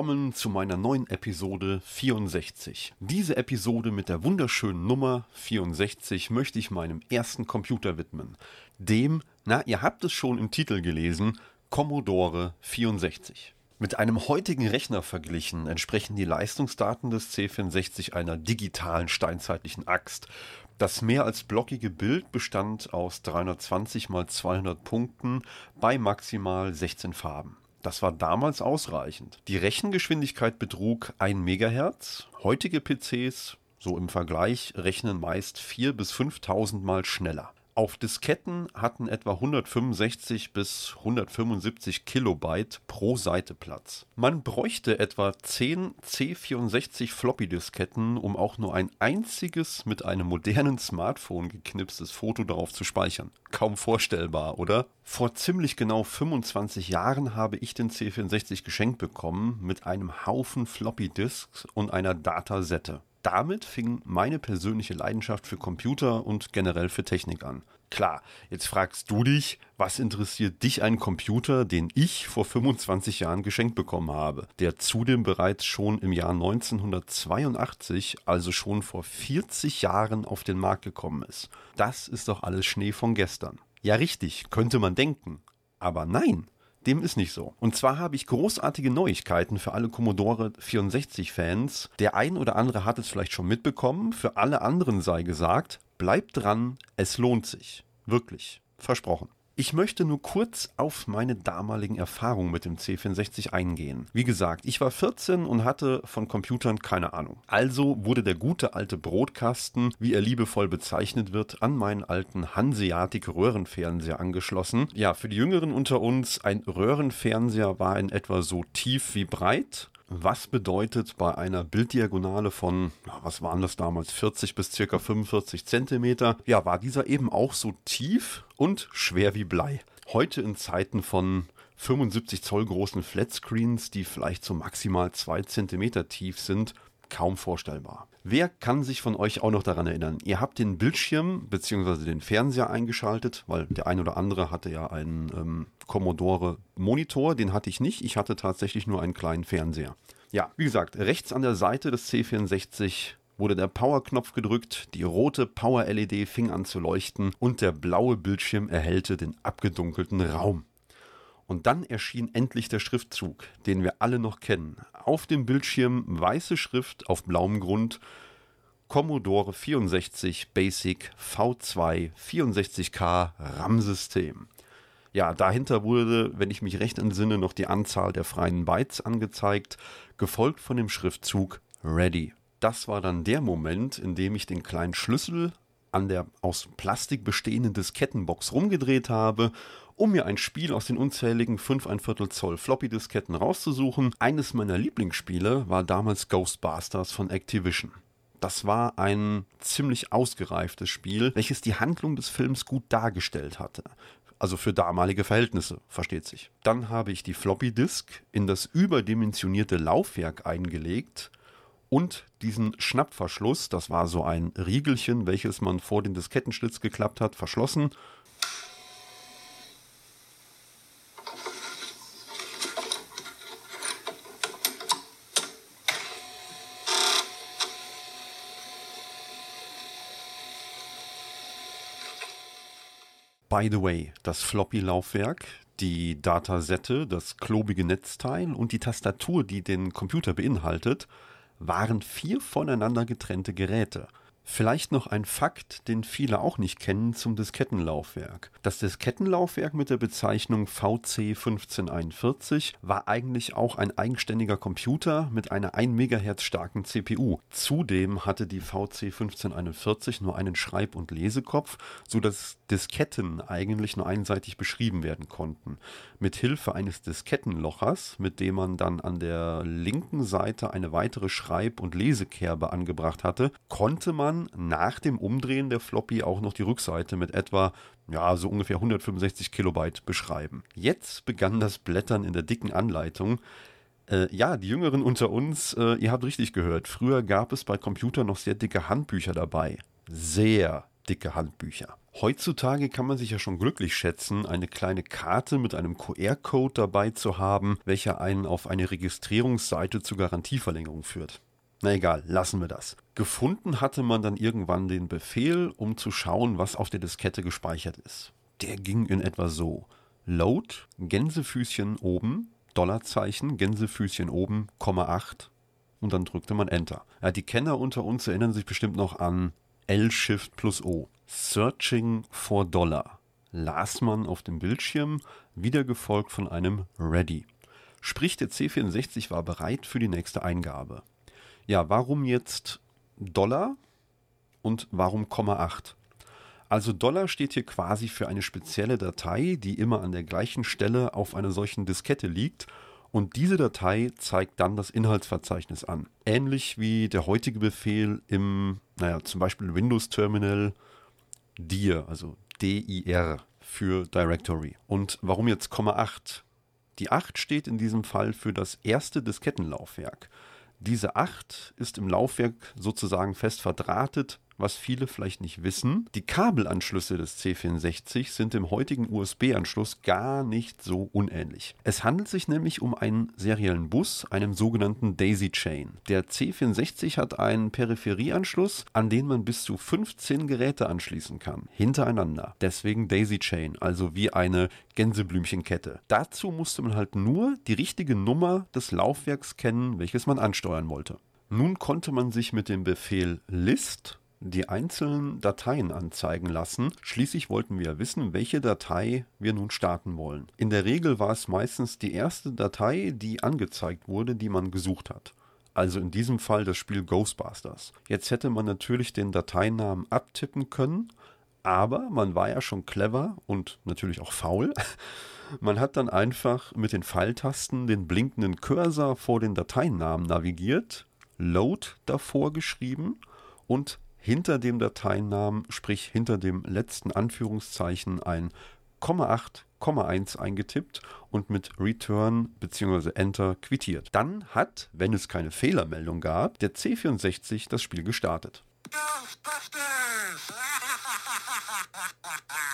Willkommen zu meiner neuen Episode 64. Diese Episode mit der wunderschönen Nummer 64 möchte ich meinem ersten Computer widmen. Dem, na, ihr habt es schon im Titel gelesen, Commodore 64. Mit einem heutigen Rechner verglichen entsprechen die Leistungsdaten des C64 einer digitalen steinzeitlichen Axt. Das mehr als blockige Bild bestand aus 320 x 200 Punkten bei maximal 16 Farben. Das war damals ausreichend. Die Rechengeschwindigkeit betrug 1 MHz. Heutige PCs, so im Vergleich, rechnen meist 4 bis 5000 mal schneller. Auf Disketten hatten etwa 165 bis 175 Kilobyte pro Seite Platz. Man bräuchte etwa 10 C64 Floppy-Disketten, um auch nur ein einziges mit einem modernen Smartphone geknipstes Foto darauf zu speichern. Kaum vorstellbar, oder? Vor ziemlich genau 25 Jahren habe ich den C64 geschenkt bekommen mit einem Haufen Floppy-Disks und einer Datasette damit fing meine persönliche Leidenschaft für Computer und generell für Technik an. Klar, jetzt fragst du dich, was interessiert dich ein Computer, den ich vor 25 Jahren geschenkt bekommen habe, der zudem bereits schon im Jahr 1982, also schon vor 40 Jahren auf den Markt gekommen ist. Das ist doch alles Schnee von gestern. Ja richtig, könnte man denken. Aber nein, dem ist nicht so. Und zwar habe ich großartige Neuigkeiten für alle Commodore 64 Fans. Der ein oder andere hat es vielleicht schon mitbekommen. Für alle anderen sei gesagt, bleibt dran, es lohnt sich. Wirklich. Versprochen. Ich möchte nur kurz auf meine damaligen Erfahrungen mit dem C64 eingehen. Wie gesagt, ich war 14 und hatte von Computern keine Ahnung. Also wurde der gute alte Brotkasten, wie er liebevoll bezeichnet wird, an meinen alten Hanseatic Röhrenfernseher angeschlossen. Ja, für die Jüngeren unter uns, ein Röhrenfernseher war in etwa so tief wie breit was bedeutet bei einer Bilddiagonale von, was waren das damals, 40 bis circa 45 Zentimeter, ja, war dieser eben auch so tief und schwer wie Blei. Heute in Zeiten von 75 Zoll großen Flatscreens, die vielleicht so maximal zwei Zentimeter tief sind, kaum vorstellbar. Wer kann sich von euch auch noch daran erinnern? Ihr habt den Bildschirm bzw. den Fernseher eingeschaltet, weil der ein oder andere hatte ja einen ähm, Commodore Monitor, den hatte ich nicht. Ich hatte tatsächlich nur einen kleinen Fernseher. Ja, wie gesagt, rechts an der Seite des C64 wurde der Power-Knopf gedrückt, die rote Power-LED fing an zu leuchten und der blaue Bildschirm erhellte den abgedunkelten Raum. Und dann erschien endlich der Schriftzug, den wir alle noch kennen. Auf dem Bildschirm weiße Schrift auf blauem Grund. Commodore 64 Basic V2 64K RAM-System. Ja, dahinter wurde, wenn ich mich recht entsinne, noch die Anzahl der freien Bytes angezeigt, gefolgt von dem Schriftzug Ready. Das war dann der Moment, in dem ich den kleinen Schlüssel an der aus Plastik bestehenden Diskettenbox rumgedreht habe, um mir ein Spiel aus den unzähligen 5 ein Viertel Zoll Floppy-Disketten rauszusuchen. Eines meiner Lieblingsspiele war damals Ghostbusters von Activision. Das war ein ziemlich ausgereiftes Spiel, welches die Handlung des Films gut dargestellt hatte. Also für damalige Verhältnisse, versteht sich. Dann habe ich die Floppy Disk in das überdimensionierte Laufwerk eingelegt und diesen Schnappverschluss, das war so ein Riegelchen, welches man vor den Diskettenschlitz geklappt hat, verschlossen. By the way, das Floppy-Laufwerk, die Datasette, das klobige Netzteil und die Tastatur, die den Computer beinhaltet, waren vier voneinander getrennte Geräte. Vielleicht noch ein Fakt, den viele auch nicht kennen zum Diskettenlaufwerk. Das Diskettenlaufwerk mit der Bezeichnung VC 1541 war eigentlich auch ein eigenständiger Computer mit einer 1 MHz starken CPU. Zudem hatte die VC 1541 nur einen Schreib- und Lesekopf, so dass Disketten eigentlich nur einseitig beschrieben werden konnten. Mit Hilfe eines Diskettenlochers, mit dem man dann an der linken Seite eine weitere Schreib- und Lesekerbe angebracht hatte, konnte man nach dem Umdrehen der Floppy auch noch die Rückseite mit etwa, ja, so ungefähr 165 Kilobyte beschreiben. Jetzt begann das Blättern in der dicken Anleitung. Äh, ja, die Jüngeren unter uns, äh, ihr habt richtig gehört. Früher gab es bei Computern noch sehr dicke Handbücher dabei. Sehr dicke Handbücher. Heutzutage kann man sich ja schon glücklich schätzen, eine kleine Karte mit einem QR-Code dabei zu haben, welcher einen auf eine Registrierungsseite zur Garantieverlängerung führt. Na egal, lassen wir das. Gefunden hatte man dann irgendwann den Befehl, um zu schauen, was auf der Diskette gespeichert ist. Der ging in etwa so. Load, Gänsefüßchen oben, Dollarzeichen, Gänsefüßchen oben, Komma 8 und dann drückte man Enter. Ja, die Kenner unter uns erinnern sich bestimmt noch an L-Shift plus O. Searching for Dollar las man auf dem Bildschirm, wieder gefolgt von einem Ready. Sprich, der C64 war bereit für die nächste Eingabe. Ja, warum jetzt Dollar und warum Komma 8? Also Dollar steht hier quasi für eine spezielle Datei, die immer an der gleichen Stelle auf einer solchen Diskette liegt und diese Datei zeigt dann das Inhaltsverzeichnis an. Ähnlich wie der heutige Befehl im, naja, zum Beispiel Windows Terminal dir, also dir für Directory. Und warum jetzt Komma 8? Die 8 steht in diesem Fall für das erste Diskettenlaufwerk. Diese 8 ist im Laufwerk sozusagen fest verdrahtet was viele vielleicht nicht wissen, die Kabelanschlüsse des C64 sind dem heutigen USB-Anschluss gar nicht so unähnlich. Es handelt sich nämlich um einen seriellen Bus, einem sogenannten Daisy Chain. Der C64 hat einen Peripherieanschluss, an den man bis zu 15 Geräte anschließen kann, hintereinander. Deswegen Daisy Chain, also wie eine Gänseblümchenkette. Dazu musste man halt nur die richtige Nummer des Laufwerks kennen, welches man ansteuern wollte. Nun konnte man sich mit dem Befehl list die einzelnen Dateien anzeigen lassen. Schließlich wollten wir wissen, welche Datei wir nun starten wollen. In der Regel war es meistens die erste Datei, die angezeigt wurde, die man gesucht hat. Also in diesem Fall das Spiel Ghostbusters. Jetzt hätte man natürlich den Dateinamen abtippen können, aber man war ja schon clever und natürlich auch faul. Man hat dann einfach mit den Pfeiltasten den blinkenden Cursor vor den Dateinamen navigiert, Load davor geschrieben und hinter dem Dateinamen, sprich hinter dem letzten Anführungszeichen ein Komma 8, Komma 1 eingetippt und mit Return bzw. Enter quittiert. Dann hat, wenn es keine Fehlermeldung gab, der C64 das Spiel gestartet. Ghostbusters!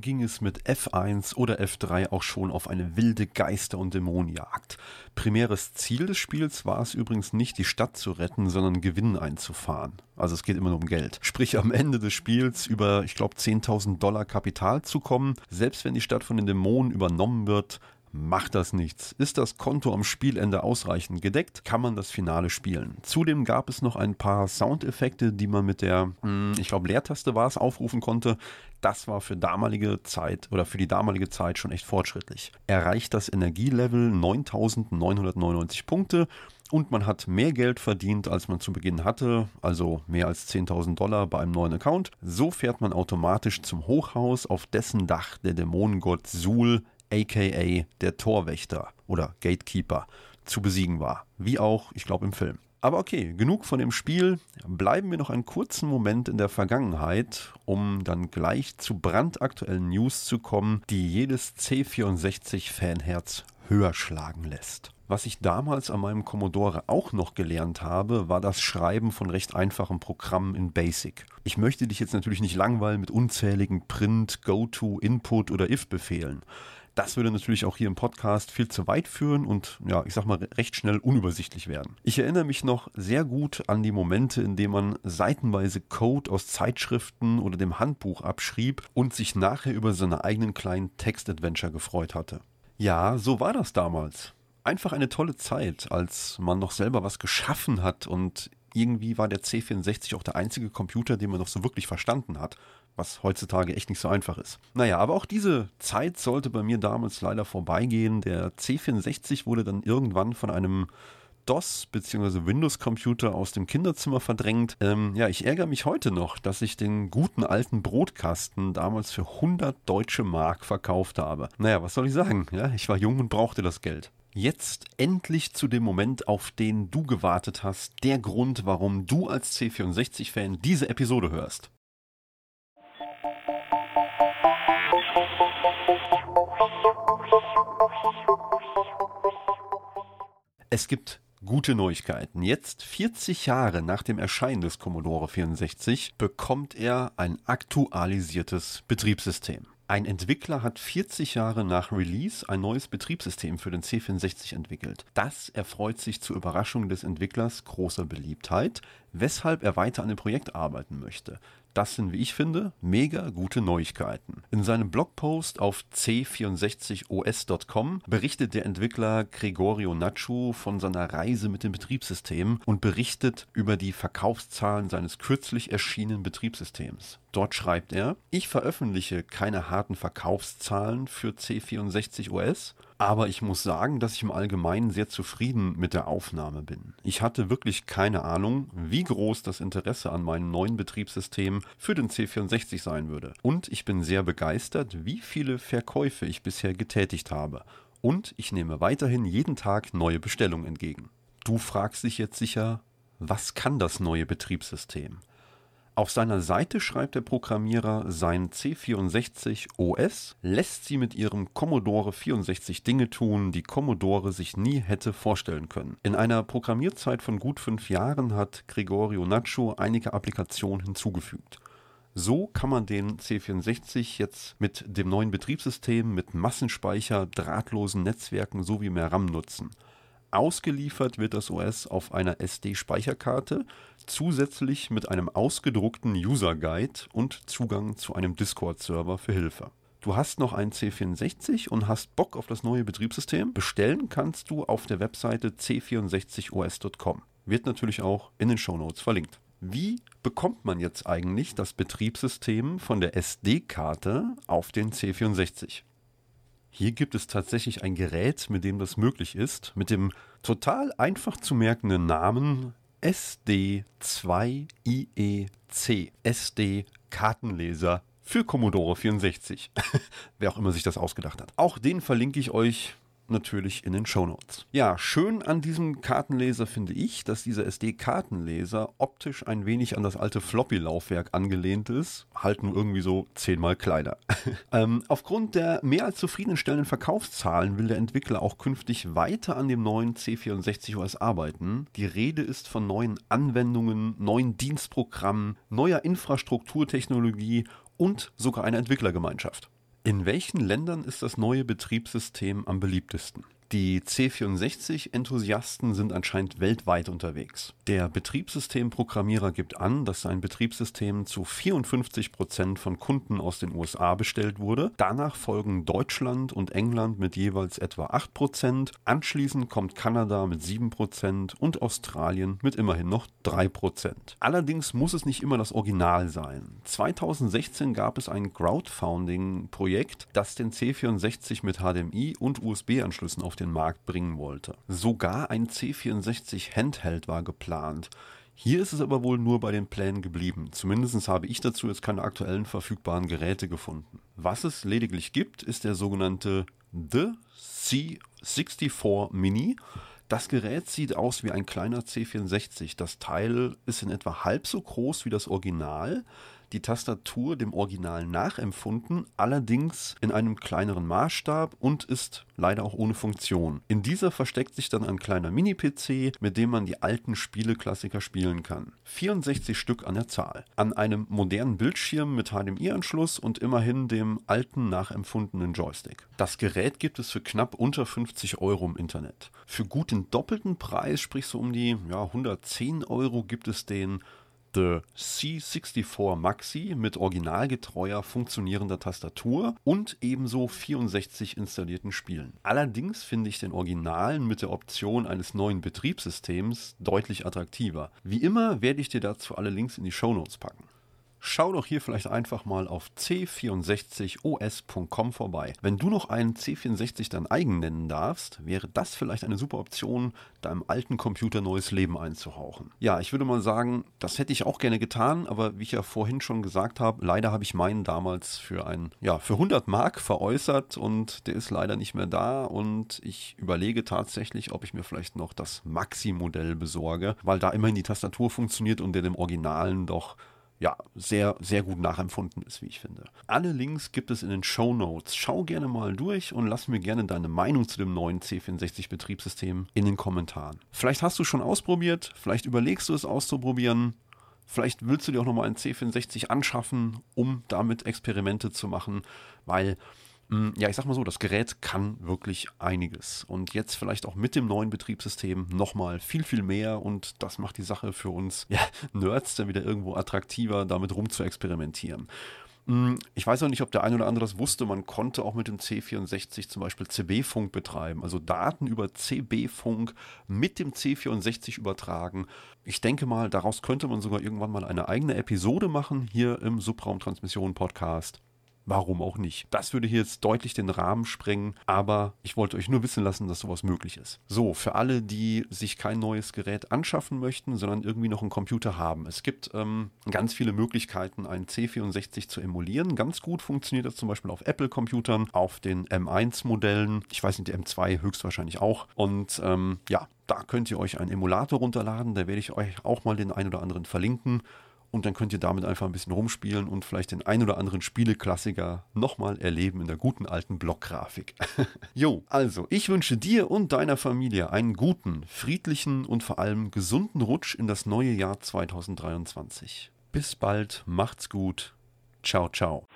Ging es mit F1 oder F3 auch schon auf eine wilde Geister- und Dämonenjagd. Primäres Ziel des Spiels war es übrigens nicht, die Stadt zu retten, sondern Gewinn einzufahren. Also es geht immer nur um Geld. Sprich, am Ende des Spiels über, ich glaube, 10.000 Dollar Kapital zu kommen. Selbst wenn die Stadt von den Dämonen übernommen wird, macht das nichts. Ist das Konto am Spielende ausreichend gedeckt, kann man das Finale spielen. Zudem gab es noch ein paar Soundeffekte, die man mit der, hm, ich glaube, Leertaste war es, aufrufen konnte. Das war für damalige Zeit oder für die damalige Zeit schon echt fortschrittlich. Erreicht das Energielevel 9999 Punkte und man hat mehr Geld verdient, als man zu Beginn hatte, also mehr als 10.000 Dollar bei einem neuen Account. So fährt man automatisch zum Hochhaus, auf dessen Dach der Dämonengott Sul aka der Torwächter oder Gatekeeper, zu besiegen war. Wie auch, ich glaube, im Film. Aber okay, genug von dem Spiel. Bleiben wir noch einen kurzen Moment in der Vergangenheit, um dann gleich zu brandaktuellen News zu kommen, die jedes C64-Fanherz höher schlagen lässt. Was ich damals an meinem Commodore auch noch gelernt habe, war das Schreiben von recht einfachen Programmen in BASIC. Ich möchte dich jetzt natürlich nicht langweilen mit unzähligen Print, Go-To, Input oder If-Befehlen. Das würde natürlich auch hier im Podcast viel zu weit führen und ja, ich sag mal recht schnell unübersichtlich werden. Ich erinnere mich noch sehr gut an die Momente, in denen man seitenweise Code aus Zeitschriften oder dem Handbuch abschrieb und sich nachher über seine eigenen kleinen Text-Adventure gefreut hatte. Ja, so war das damals. Einfach eine tolle Zeit, als man noch selber was geschaffen hat und irgendwie war der C64 auch der einzige Computer, den man noch so wirklich verstanden hat was heutzutage echt nicht so einfach ist. Naja, aber auch diese Zeit sollte bei mir damals leider vorbeigehen. Der C64 wurde dann irgendwann von einem DOS bzw. Windows-Computer aus dem Kinderzimmer verdrängt. Ähm, ja, ich ärgere mich heute noch, dass ich den guten alten Brotkasten damals für 100 deutsche Mark verkauft habe. Naja, was soll ich sagen? Ja, ich war jung und brauchte das Geld. Jetzt endlich zu dem Moment, auf den du gewartet hast, der Grund, warum du als C64-Fan diese Episode hörst. Es gibt gute Neuigkeiten. Jetzt, 40 Jahre nach dem Erscheinen des Commodore 64, bekommt er ein aktualisiertes Betriebssystem. Ein Entwickler hat 40 Jahre nach Release ein neues Betriebssystem für den C64 entwickelt. Das erfreut sich zur Überraschung des Entwicklers großer Beliebtheit, weshalb er weiter an dem Projekt arbeiten möchte. Das sind, wie ich finde, mega gute Neuigkeiten. In seinem Blogpost auf c64os.com berichtet der Entwickler Gregorio Nacho von seiner Reise mit dem Betriebssystem und berichtet über die Verkaufszahlen seines kürzlich erschienenen Betriebssystems. Dort schreibt er, ich veröffentliche keine harten Verkaufszahlen für C64 OS, aber ich muss sagen, dass ich im Allgemeinen sehr zufrieden mit der Aufnahme bin. Ich hatte wirklich keine Ahnung, wie groß das Interesse an meinem neuen Betriebssystem für den C64 sein würde. Und ich bin sehr begeistert, wie viele Verkäufe ich bisher getätigt habe. Und ich nehme weiterhin jeden Tag neue Bestellungen entgegen. Du fragst dich jetzt sicher, was kann das neue Betriebssystem? Auf seiner Seite schreibt der Programmierer, sein C64 OS lässt sie mit ihrem Commodore 64 Dinge tun, die Commodore sich nie hätte vorstellen können. In einer Programmierzeit von gut fünf Jahren hat Gregorio Nacho einige Applikationen hinzugefügt. So kann man den C64 jetzt mit dem neuen Betriebssystem, mit Massenspeicher, drahtlosen Netzwerken sowie mehr RAM nutzen. Ausgeliefert wird das OS auf einer SD-Speicherkarte, zusätzlich mit einem ausgedruckten User Guide und Zugang zu einem Discord-Server für Hilfe. Du hast noch einen C64 und hast Bock auf das neue Betriebssystem? Bestellen kannst du auf der Webseite c64os.com. Wird natürlich auch in den Shownotes verlinkt. Wie bekommt man jetzt eigentlich das Betriebssystem von der SD-Karte auf den C64? Hier gibt es tatsächlich ein Gerät, mit dem das möglich ist, mit dem total einfach zu merkenden Namen SD2IEC. SD Kartenleser für Commodore 64. Wer auch immer sich das ausgedacht hat. Auch den verlinke ich euch natürlich in den Show Notes. Ja, schön an diesem Kartenleser finde ich, dass dieser SD-Kartenleser optisch ein wenig an das alte Floppy-Laufwerk angelehnt ist, halt nur irgendwie so zehnmal kleiner. ähm, aufgrund der mehr als zufriedenstellenden Verkaufszahlen will der Entwickler auch künftig weiter an dem neuen C64 OS arbeiten. Die Rede ist von neuen Anwendungen, neuen Dienstprogrammen, neuer Infrastrukturtechnologie und sogar einer Entwicklergemeinschaft. In welchen Ländern ist das neue Betriebssystem am beliebtesten? Die C64-Enthusiasten sind anscheinend weltweit unterwegs. Der Betriebssystemprogrammierer gibt an, dass sein Betriebssystem zu 54 Prozent von Kunden aus den USA bestellt wurde. Danach folgen Deutschland und England mit jeweils etwa 8 Prozent. Anschließend kommt Kanada mit 7 Prozent und Australien mit immerhin noch 3 Prozent. Allerdings muss es nicht immer das Original sein. 2016 gab es ein Crowdfunding-Projekt, das den C64 mit HDMI und USB-Anschlüssen auf den Markt bringen wollte. Sogar ein C64 Handheld war geplant. Hier ist es aber wohl nur bei den Plänen geblieben. Zumindest habe ich dazu jetzt keine aktuellen verfügbaren Geräte gefunden. Was es lediglich gibt, ist der sogenannte The C64 Mini. Das Gerät sieht aus wie ein kleiner C64. Das Teil ist in etwa halb so groß wie das Original. Die Tastatur dem Original nachempfunden, allerdings in einem kleineren Maßstab und ist leider auch ohne Funktion. In dieser versteckt sich dann ein kleiner Mini-PC, mit dem man die alten Spieleklassiker spielen kann. 64 Stück an der Zahl. An einem modernen Bildschirm mit HDMI-Anschluss und immerhin dem alten nachempfundenen Joystick. Das Gerät gibt es für knapp unter 50 Euro im Internet. Für gut den doppelten Preis, sprich so um die ja, 110 Euro, gibt es den The C64 Maxi mit originalgetreuer funktionierender Tastatur und ebenso 64 installierten Spielen. Allerdings finde ich den Originalen mit der Option eines neuen Betriebssystems deutlich attraktiver. Wie immer werde ich dir dazu alle Links in die Show Notes packen. Schau doch hier vielleicht einfach mal auf c64os.com vorbei. Wenn du noch einen C64 dein eigen nennen darfst, wäre das vielleicht eine super Option, deinem alten Computer neues Leben einzuhauchen. Ja, ich würde mal sagen, das hätte ich auch gerne getan, aber wie ich ja vorhin schon gesagt habe, leider habe ich meinen damals für ein, ja, für 100 Mark veräußert und der ist leider nicht mehr da und ich überlege tatsächlich, ob ich mir vielleicht noch das Maxi-Modell besorge, weil da immerhin die Tastatur funktioniert und der dem Originalen doch ja, sehr, sehr gut nachempfunden ist, wie ich finde. Alle Links gibt es in den Show Notes. Schau gerne mal durch und lass mir gerne deine Meinung zu dem neuen C64-Betriebssystem in den Kommentaren. Vielleicht hast du schon ausprobiert, vielleicht überlegst du es auszuprobieren. Vielleicht willst du dir auch nochmal einen C64 anschaffen, um damit Experimente zu machen, weil ja, ich sag mal so, das Gerät kann wirklich einiges. Und jetzt vielleicht auch mit dem neuen Betriebssystem nochmal viel, viel mehr. Und das macht die Sache für uns ja, Nerds dann wieder irgendwo attraktiver, damit rum zu experimentieren. Hm, ich weiß auch nicht, ob der eine oder andere das wusste. Man konnte auch mit dem C64 zum Beispiel CB-Funk betreiben, also Daten über CB-Funk mit dem C64 übertragen. Ich denke mal, daraus könnte man sogar irgendwann mal eine eigene Episode machen hier im Subraumtransmission Podcast. Warum auch nicht? Das würde hier jetzt deutlich den Rahmen sprengen, aber ich wollte euch nur wissen lassen, dass sowas möglich ist. So, für alle, die sich kein neues Gerät anschaffen möchten, sondern irgendwie noch einen Computer haben. Es gibt ähm, ganz viele Möglichkeiten, einen C64 zu emulieren. Ganz gut funktioniert das zum Beispiel auf Apple-Computern, auf den M1-Modellen. Ich weiß nicht, die M2 höchstwahrscheinlich auch. Und ähm, ja, da könnt ihr euch einen Emulator runterladen. Da werde ich euch auch mal den einen oder anderen verlinken und dann könnt ihr damit einfach ein bisschen rumspielen und vielleicht den ein oder anderen Spieleklassiker nochmal erleben in der guten alten Blockgrafik. jo, also ich wünsche dir und deiner Familie einen guten, friedlichen und vor allem gesunden Rutsch in das neue Jahr 2023. Bis bald, macht's gut. Ciao, ciao.